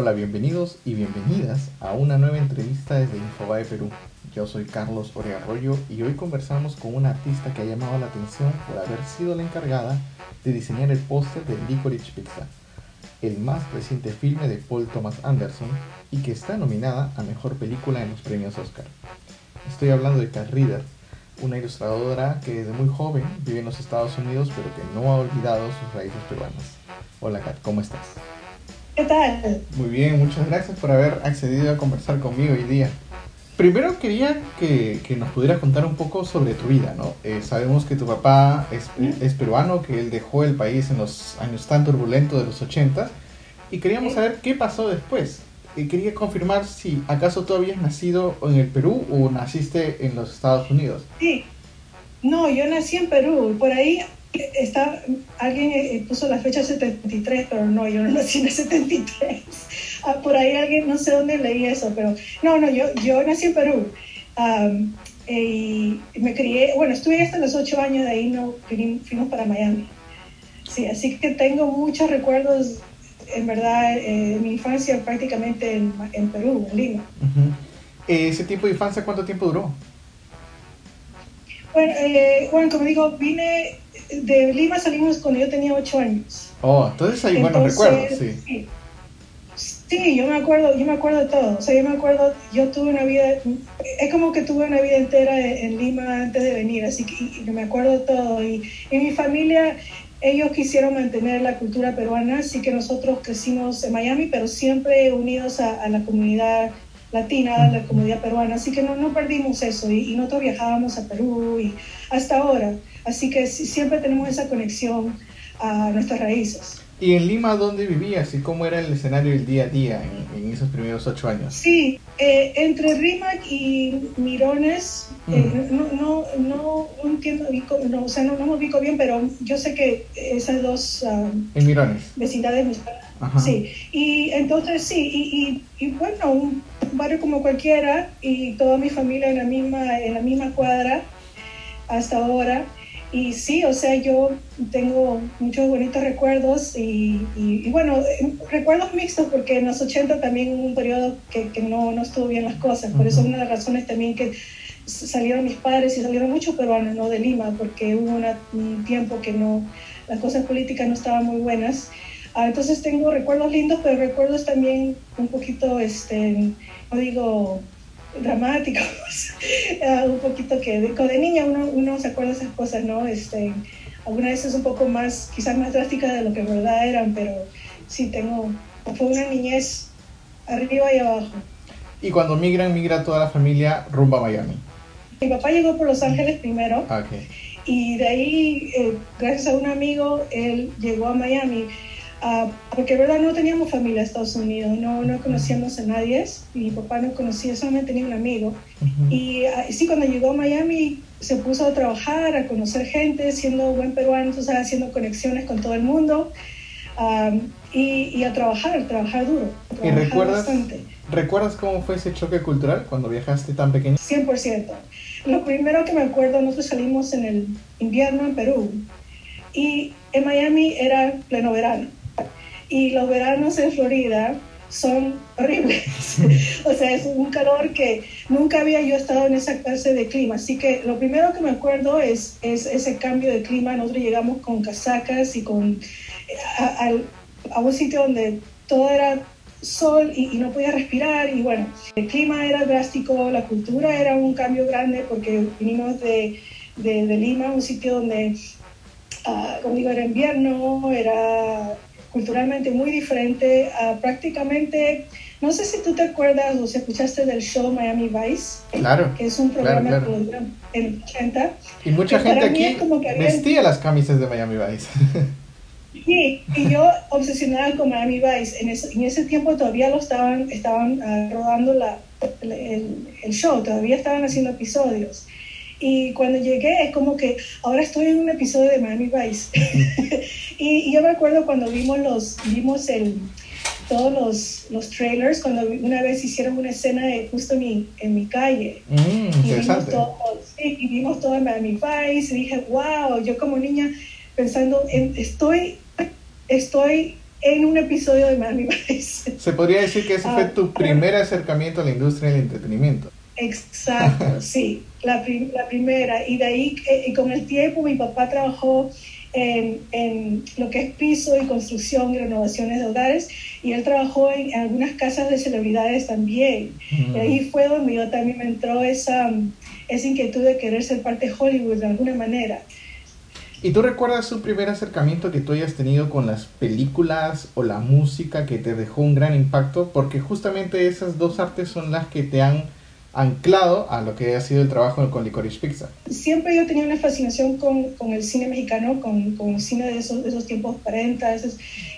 Hola, bienvenidos y bienvenidas a una nueva entrevista desde Infobae Perú. Yo soy Carlos Orearroyo y hoy conversamos con una artista que ha llamado la atención por haber sido la encargada de diseñar el póster de Licorice Pizza, el más reciente filme de Paul Thomas Anderson y que está nominada a Mejor Película en los premios Oscar. Estoy hablando de Kat Reader, una ilustradora que desde muy joven vive en los Estados Unidos pero que no ha olvidado sus raíces peruanas. Hola Kat, ¿cómo estás? ¿Qué tal? Muy bien, muchas gracias por haber accedido a conversar conmigo hoy día. Primero quería que, que nos pudieras contar un poco sobre tu vida, ¿no? Eh, sabemos que tu papá es, es, peruano, que él dejó el país en los años tan turbulentos de los 80 y queríamos saber qué pasó después. Y quería confirmar si acaso tú habías nacido en el Perú o naciste en los Estados Unidos. Sí, no, yo nací en Perú, por ahí está, alguien eh, puso la fecha 73, pero no, yo no nací en el 73. Ah, por ahí alguien, no sé dónde leí eso, pero no, no, yo, yo nací en Perú. y me crié, bueno, estuve hasta los 8 años, de ahí no fuimos para Miami. Sí, así que tengo muchos recuerdos, en verdad, eh, mi infancia prácticamente en, en Perú, en Lima. ¿Ese tiempo de infancia cuánto tiempo duró? Bueno, eh, bueno, como digo, vine de Lima salimos cuando yo tenía ocho años. Oh, entonces hay buenos recuerdos, sí. sí. yo me acuerdo, yo me acuerdo de todo. O sea, yo me acuerdo, yo tuve una vida, es como que tuve una vida entera en Lima antes de venir, así que me acuerdo de todo. Y en mi familia, ellos quisieron mantener la cultura peruana, así que nosotros crecimos en Miami, pero siempre unidos a, la comunidad latina, la comunidad peruana, así que no, no perdimos eso y, y nosotros viajábamos a Perú y hasta ahora. Así que siempre tenemos esa conexión a nuestras raíces. ¿Y en Lima dónde vivías y cómo era el escenario del día a día en, esos primeros ocho años? Sí, eh, entre Rimac y Mirones, eh, no, no, no, entiendo, no, o sea, no, no, me ubico bien, pero yo sé que esas dos um, en Mirones. vecindades, sí, y entonces sí, y, y, bueno, un barrio como cualquiera y toda mi familia en la misma, en la misma cuadra hasta ahora. Y sí, o sea, yo tengo muchos bonitos recuerdos y, y, bueno, recuerdos mixtos porque en los 80 también hubo un periodo que, que no, no, estuvo bien las cosas. Por eso una de las razones también que salieron mis padres y salieron muchos peruanos, no de Lima, porque hubo un tiempo que no, las cosas políticas no estaban muy buenas. Ah, entonces tengo recuerdos lindos, pero recuerdos también un poquito, este, no digo dramáticos, ah, un poquito que de, de niña uno, uno, se acuerda de esas cosas, ¿no? Este, algunas veces un poco más, quizás más drásticas de lo que en verdad eran, pero sí tengo, fue una niñez arriba y abajo. Y cuando migran, migra toda la familia rumbo a Miami. Mi papá llegó por Los Ángeles primero. Ah, y de ahí, eh, gracias a un amigo, él llegó a Miami Uh, porque verdad no teníamos familia en Estados Unidos, no, no conocíamos a nadie, mi papá no conocía, solamente tenía un amigo. y, uh, sí, cuando llegó a Miami se puso a trabajar, a conocer gente, siendo buen peruano, o sea, haciendo conexiones con todo el mundo um, y, y, a trabajar, trabajar duro. ¿Y recuerdas, recuerdas cómo fue ese choque cultural cuando viajaste tan pequeño? 100%. Lo primero que me acuerdo, nosotros salimos en el invierno en Perú y en Miami era pleno verano y los veranos en Florida son horribles. o sea, es un calor que nunca había yo estado en esa clase de clima. Así que lo primero que me acuerdo es, es ese cambio de clima. Nosotros llegamos con casacas y con a, a, un sitio donde todo era sol y, no podía respirar. Y bueno, el clima era drástico, la cultura era un cambio grande porque vinimos de, de, Lima, un sitio donde, uh, como digo, era invierno, era culturalmente muy diferente. prácticamente, no sé si tú te acuerdas o si escuchaste del show Miami Vice, claro, que es un programa en los 80. Y mucha gente aquí vestía las camisas de Miami Vice. Sí, y yo obsesionada con Miami Vice. En ese, en ese tiempo todavía lo estaban, estaban uh, rodando la, el, el, show, todavía estaban haciendo episodios. Y cuando llegué es como que ahora estoy en un episodio de Miami Vice. y, yo me acuerdo cuando vimos los vimos el todos los, los trailers cuando una vez hicieron una escena de justo en mi, en mi calle mm, y, vimos todo, sí, y vimos todo en Miami Vice y dije wow yo como niña pensando en, estoy estoy en un episodio de Miami Vice. Se podría decir que ese fue ah, tu primer acercamiento a la industria del entretenimiento. Exacto, sí, la, la, primera. Y de ahí, eh, y con el tiempo, mi papá trabajó en, en, lo que es piso y construcción y renovaciones de hogares, y él trabajó en, algunas casas de celebridades también. Y ahí fue donde yo también me entró esa, esa inquietud de querer ser parte de Hollywood de alguna manera. ¿Y tú recuerdas su primer acercamiento que tú hayas tenido con las películas o la música que te dejó un gran impacto? Porque justamente esas dos artes son las que te han anclado a lo que ha sido el trabajo con Licorice Pizza. Siempre yo tenía una fascinación con, con el cine mexicano, con, con, el cine de esos, de esos tiempos 40,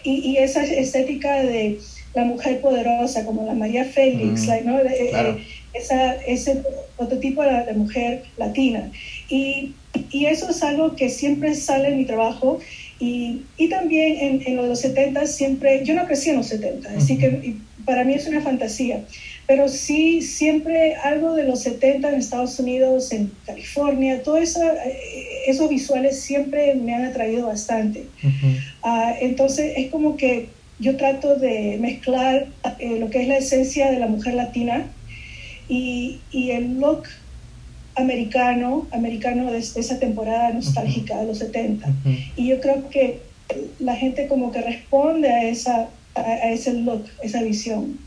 y, y, esa estética de la mujer poderosa, como la María Félix, mm, ¿no? Eh, eh, esa, ese prototipo de la mujer latina. Y y eso es algo que siempre sale en mi trabajo. Y, y también en, en, los 70 siempre, yo no crecí en los 70, así que para mí es una fantasía, pero sí siempre algo de los 70 en Estados Unidos, en California, todo eso, eh, esos visuales siempre me han atraído bastante. Ah, entonces es como que yo trato de mezclar eh, lo que es la esencia de la mujer latina y, y el look americano, americano de, esa temporada nostálgica de los 70. Y yo creo que la gente como que responde a, esa, a, ese look, esa visión.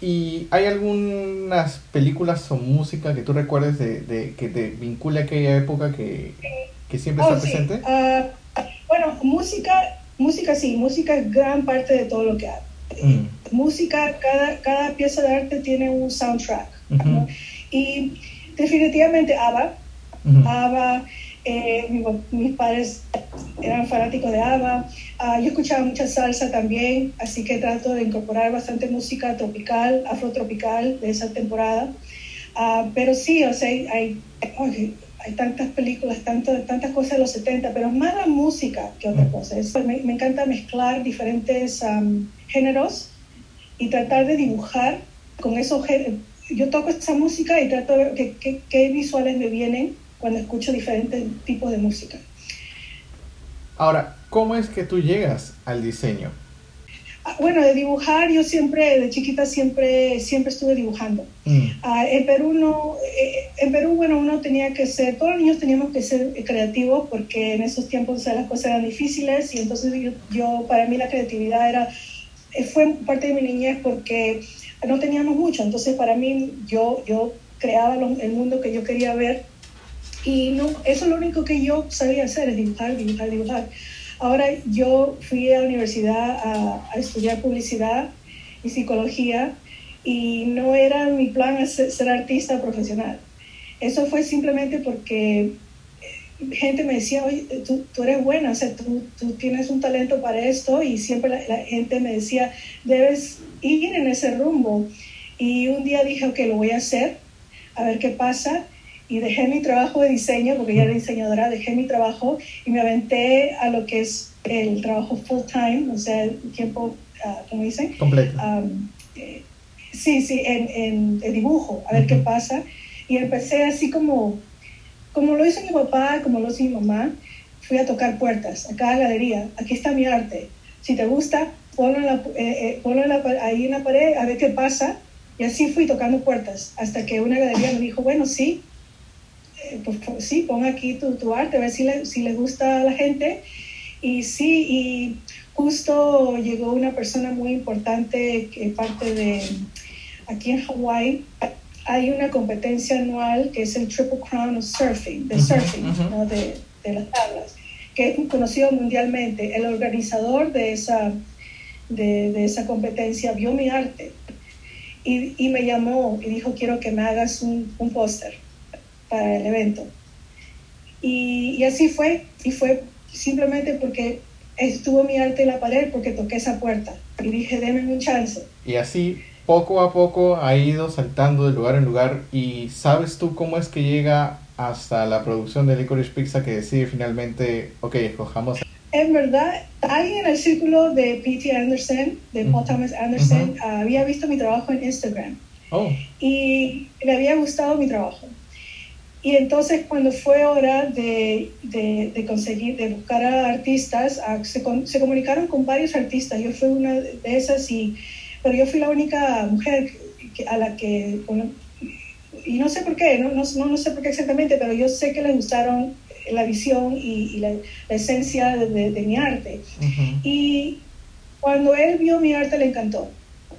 ¿Y hay algunas películas o música que tú recuerdes de, que te vincule a aquella época que, que siempre está oh, presente? Ah, bueno, música, música sí, música es gran parte de todo lo que hago. Mm. Música, cada, cada pieza de arte tiene un soundtrack. Y definitivamente ABBA. ABBA, eh, mis padres eran fanáticos de ABBA. Ah, yo escuchaba mucha salsa también, así que trato de incorporar bastante música tropical, afrotropical de esa temporada. Ah, pero sí, o sea, hay, hay, tantas películas, tanto, tantas cosas de los 70, pero es más la música que otra cosa. me, me, encanta mezclar diferentes géneros y tratar de dibujar con esos géneros yo toco esa música y trato de ver qué, visuales me vienen cuando escucho diferentes tipos de música. Ahora, ¿cómo es que tú llegas al diseño? Ah, bueno, de dibujar, yo siempre, de chiquita siempre, siempre estuve dibujando. Mm. Ah, en Perú no, eh, en Perú, bueno, uno tenía que ser, todos los niños teníamos que ser creativos porque en esos tiempos las cosas eran difíciles y entonces yo, yo, para mí la creatividad era, eh, fue parte de mi niñez porque no teníamos mucho, entonces para mí yo, yo creaba el mundo que yo quería ver y no, eso es lo único que yo sabía hacer, es dibujar, dibujar, dibujar. Ahora yo fui a la universidad a, estudiar publicidad y psicología y no era mi plan ser, artista profesional. Eso fue simplemente porque eh, gente me decía, oye, tú, tú eres buena, o sea, tú, tú, tienes un talento para esto y siempre la, gente me decía, debes ir en ese rumbo. Y un día dije, ok, lo voy a hacer, a ver qué pasa. Y dejé mi trabajo de diseño, porque ya era diseñadora, dejé mi trabajo y me aventé a lo que es el trabajo full time, o sea, el tiempo, uh, ¿cómo dicen? Completo. Eh, sí, sí, en, en, el dibujo, a ver qué pasa. Y empecé así como, como lo hizo mi papá, como lo hizo mi mamá, fui a tocar puertas a cada galería. Aquí está mi arte. Si te gusta, ponlo, la, eh, eh, ahí en la pared a ver qué pasa. Y así fui tocando puertas hasta que una galería me dijo, bueno, sí, pues, sí, pon aquí tu, tu, arte, a ver si le, si le gusta a la gente. Y sí, y justo llegó una persona muy importante que parte de, aquí en Hawái, hay una competencia anual que es el Triple Crown of Surfing, de surfing, ¿no? de, de las tablas, que es conocido mundialmente. El organizador de esa de, esa competencia vio mi arte y, y, me llamó y dijo, quiero que me hagas un, un póster para el evento. Y, y, así fue, y fue simplemente porque estuvo mi arte en la pared, porque toqué esa puerta y dije, déme un chance. Y así, poco a poco, ha ido saltando de lugar en lugar. ¿Y sabes tú cómo es que llega hasta la producción de Licorice Pizza que decide finalmente, ok, escojamos en verdad, alguien en el círculo de P.T. Anderson, de Paul Thomas Anderson, había visto mi trabajo en Instagram. Oh. Y le había gustado mi trabajo. Y entonces cuando fue hora de, de, conseguir, de buscar a artistas, se, se, comunicaron con varios artistas. Yo fui una de esas, y, pero yo fui la única mujer a la que, y no sé por qué, no, no, no, sé por qué exactamente, pero yo sé que les gustaron la visión y, la, esencia de, de, mi arte. Y cuando él vio mi arte le encantó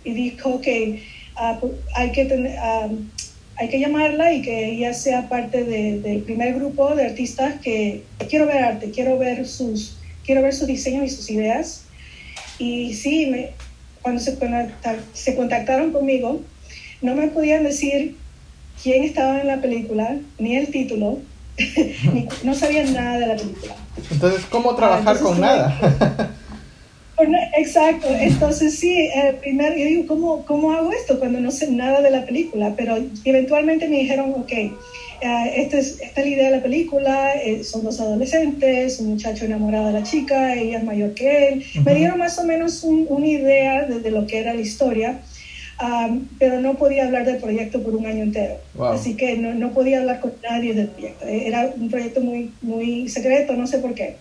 y dijo que ah, hay que tener... Ah, hay que llamarla y que ella sea parte del primer grupo de artistas que quiero ver arte, quiero ver sus, quiero ver sus diseños y sus ideas. Y sí, me, cuando se, se contactaron conmigo, no me podían decir quién estaba en la película, ni el título, no sabían nada de la película. Entonces, ¿cómo trabajar ah, con nada? Exacto, entonces sí, eh, primero yo digo, ¿cómo, ¿cómo hago esto cuando no sé nada de la película? Pero eventualmente me dijeron, ok, eh, esta, es, esta es la idea de la película, eh, son dos adolescentes, un muchacho enamorado de la chica, ella es mayor que él. Me dieron más o menos una idea de, lo que era la historia, pero no podía hablar del proyecto por un año entero. Así que no, no, podía hablar con nadie del proyecto. Era un proyecto muy, muy secreto, no sé por qué.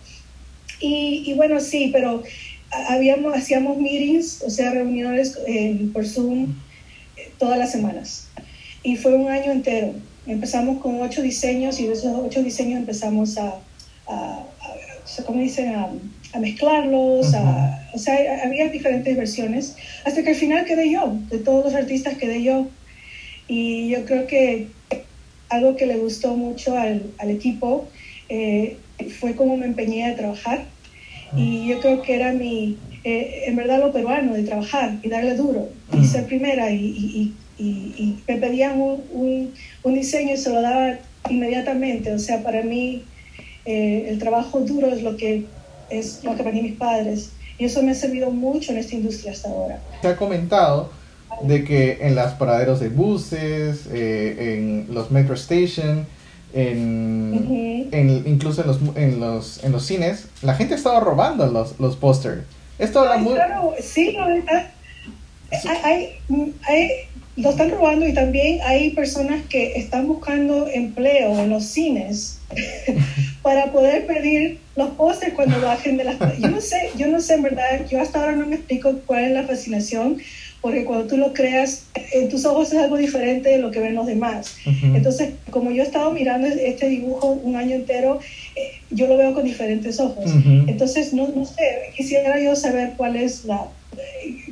Y, y bueno, sí, pero habíamos, hacíamos meetings, o sea, reuniones eh, por Zoom eh, todas las semanas. Y fue un año entero. Empezamos con ocho diseños y de esos ocho diseños empezamos a, a, ¿cómo dicen? A, mezclarlos, o sea, había diferentes versiones, hasta que al final quedé yo, de todos los artistas quedé yo. Y yo creo que algo que le gustó mucho al, al equipo eh, fue cómo me empeñé a trabajar y yo creo que era mi, eh, en verdad lo peruano, de trabajar y darle duro y ser primera y, y, y, me pedían un, un, diseño y se lo daba inmediatamente. O sea, para mí eh, el trabajo duro es lo que es lo que para mis padres y eso me ha servido mucho en esta industria hasta ahora. Se ha comentado de que en las paraderos de buses, eh, en los metro station, en, incluso en los, en, los, en los cines, la gente estaba robando los, los pósters. Esto habla muy... Claro, sí, hay, hay, lo están robando y también hay personas que están buscando empleo en los cines para poder pedir los pósters cuando bajen de las... Yo no sé, yo no sé en verdad, yo hasta ahora no me explico cuál es la fascinación porque cuando tú lo creas, en tus ojos es algo diferente de lo que ven los demás. Entonces, como yo he estado mirando este dibujo un año entero, eh, yo lo veo con diferentes ojos. Entonces, no, no, sé, quisiera yo saber cuál es la,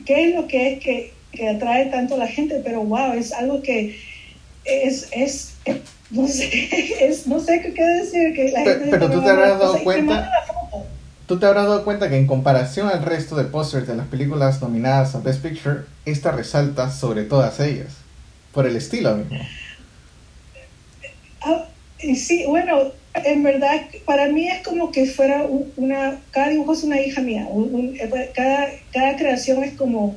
qué es lo que es que, que atrae tanto a la gente, pero wow, es algo que es, es, no sé, es, no sé qué decir. Que la pero, gente pero tú te habrás dado cuenta Tú te habrás dado cuenta que en comparación al resto de pósters de las películas nominadas a Best Picture, esta resalta sobre todas ellas, por el estilo mismo. Ah, sí, bueno, en verdad, para mí es como que fuera una, cada dibujo es una hija mía, eh, cada, cada creación es como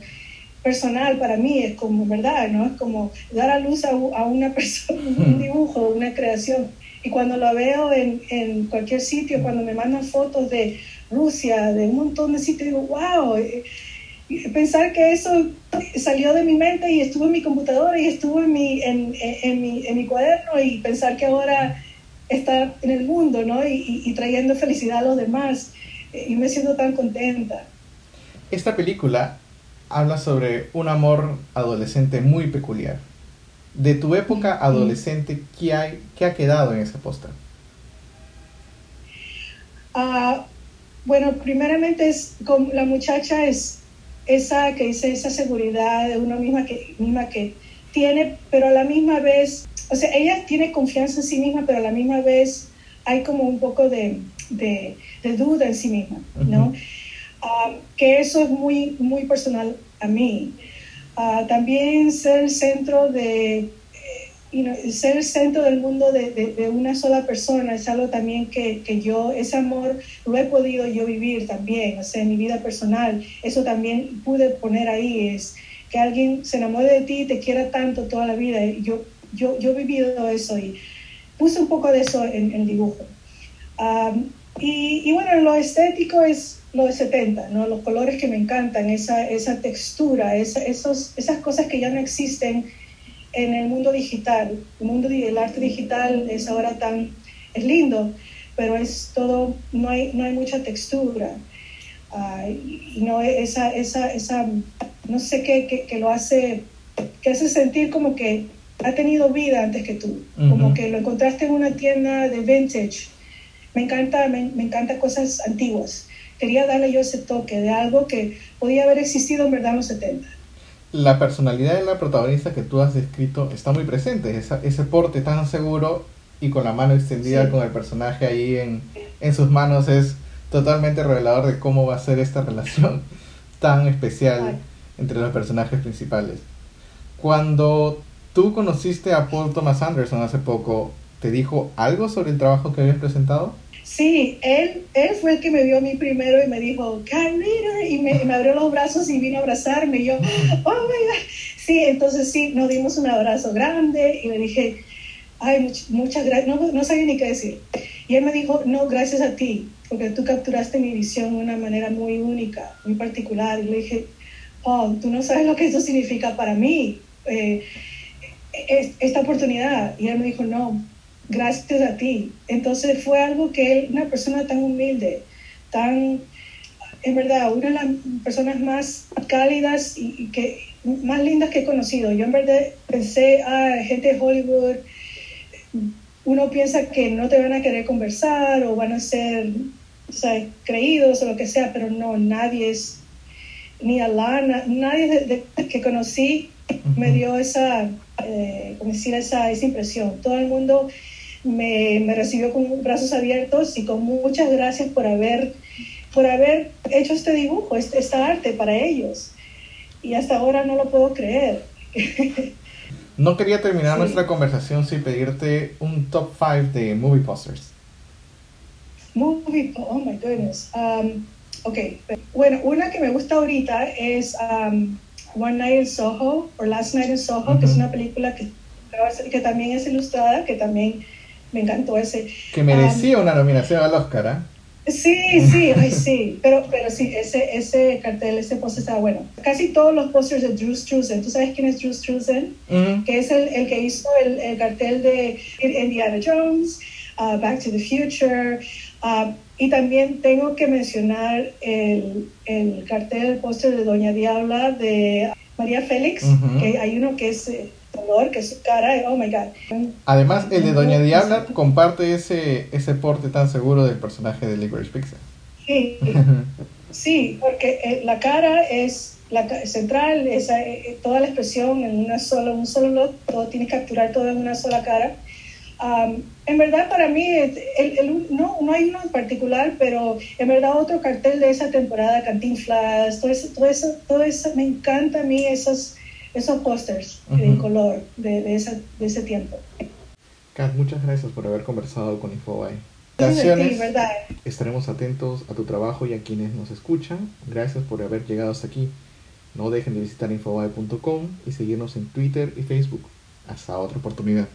personal para mí, es como, ¿verdad? ¿no? Es como dar a luz a, a una persona, un dibujo, una creación. Y cuando lo veo en, en cualquier sitio, cuando me mandan fotos de Rusia, de un montón de sitios, digo, wow, eh, pensar que eso salió de mi mente y estuvo en mi computadora y estuvo en mi, en, en, mi, en mi cuaderno y pensar que ahora está en el mundo, ¿no? Y, y, trayendo felicidad a los demás. Eh, y me siento tan contenta. Esta película habla sobre un amor adolescente muy peculiar. De tu época adolescente, ¿qué, hay, qué ha quedado en ese póster? Ah, bueno, primeramente es como la muchacha es esa que dice esa seguridad de una misma que misma que tiene, pero a la misma vez, o sea, ella tiene confianza en sí misma, pero a la misma vez hay como un poco de, de, duda en sí misma, ¿no? Ah, que eso es muy, muy personal a mí. Ah, también ser el centro de ser el centro del mundo de, de, una sola persona es algo también que, que, yo, ese amor lo he podido yo vivir también, o sea, en mi vida personal, eso también pude poner ahí, es que alguien se enamore de ti y te quiera tanto toda la vida. Yo, yo, yo he vivido eso y puse un poco de eso en, el dibujo. y, y, bueno, lo estético es lo de 70, ¿no? los colores que me encantan, esa, esa textura, esa, esos, esas cosas que ya no existen en el mundo digital. El mundo del arte digital es ahora tan, es lindo, pero es todo, no hay, no hay mucha textura. y no esa, esa, esa, no sé qué, que, lo hace, que hace sentir como que ha tenido vida antes que tú, como que lo encontraste en una tienda de vintage. Me encanta, me, me encanta cosas antiguas. Quería darle yo ese toque de algo que podía haber existido en verdad en los 70 la personalidad de la protagonista que tú has descrito está muy presente, ese porte tan seguro y con la mano extendida con el personaje ahí en, en, sus manos es totalmente revelador de cómo va a ser esta relación tan especial entre los personajes principales. Cuando tú conociste a Paul Thomas Anderson hace poco, ¿te dijo algo sobre el trabajo que habías presentado? Sí, él, él fue el que me vio a mí primero y me dijo, Carolina, y me, me, abrió los brazos y vino a abrazarme. Y yo, oh my God. Sí, entonces sí, nos dimos un abrazo grande y le dije, ay, muchas gracias, no, no sabía ni qué decir. Y él me dijo, no, gracias a ti, porque tú capturaste mi visión de una manera muy única, muy particular. Y le dije, oh, tú no sabes lo que eso significa para mí, eh, esta oportunidad. Y él me dijo, no, gracias a ti. Entonces fue algo que él, una persona tan humilde, tan, en verdad, una de las personas más cálidas y, que más lindas que he conocido. Yo en verdad pensé, ah, gente de Hollywood, uno piensa que no te van a querer conversar o van a ser creídos o lo que sea, pero no, nadie es, ni Alana, nadie que conocí me dio esa, eh, decir, esa, esa impresión. Todo el mundo me, me, recibió con brazos abiertos y con muchas gracias por haber, por haber hecho este dibujo, este, esta arte para ellos. Y hasta ahora no lo puedo creer. No quería terminar nuestra conversación sin pedirte un top 5 de movie posters. Movie, oh my goodness. Um, ok, bueno, una que me gusta ahorita es um, One Night in Soho, o Last Night in Soho, que es una película que, que también es ilustrada, que también me encantó ese. Que merecía una nominación al Oscar, ¿ah? Sí, sí, ay, sí, pero, pero sí, ese, ese cartel, ese póster estaba bueno. Casi todos los pósters de Drew Struzan, ¿tú sabes quién es Drew Struzan? Que es el, el que hizo el, el, cartel de Indiana Jones, uh, Back to the Future, uh, y también tengo que mencionar el, el cartel, el póster de Doña Diabla de María Félix, que hay uno que es... Eh, que su cara, oh my god. Además, el de Doña Diabla comparte ese, ese porte tan seguro del personaje de Licorice Pizza. Sí, sí porque eh, la cara es la central, esa, eh, eh, toda la expresión en una sola, un solo lot, todo tiene que capturar todo en una sola cara. en verdad para mí el, no, no hay uno en particular, pero en verdad otro cartel de esa temporada, Cantinflas, todo eso, todo eso, todo eso me encanta a mí esos esos pósters en color de, de, de, ese tiempo. Kat, muchas gracias por haber conversado con Infobae. Gracias. verdad. Estaremos atentos a tu trabajo y a quienes nos escuchan. Gracias por haber llegado hasta aquí. No dejen de visitar infobae.com y seguirnos en Twitter y Facebook. Hasta otra oportunidad.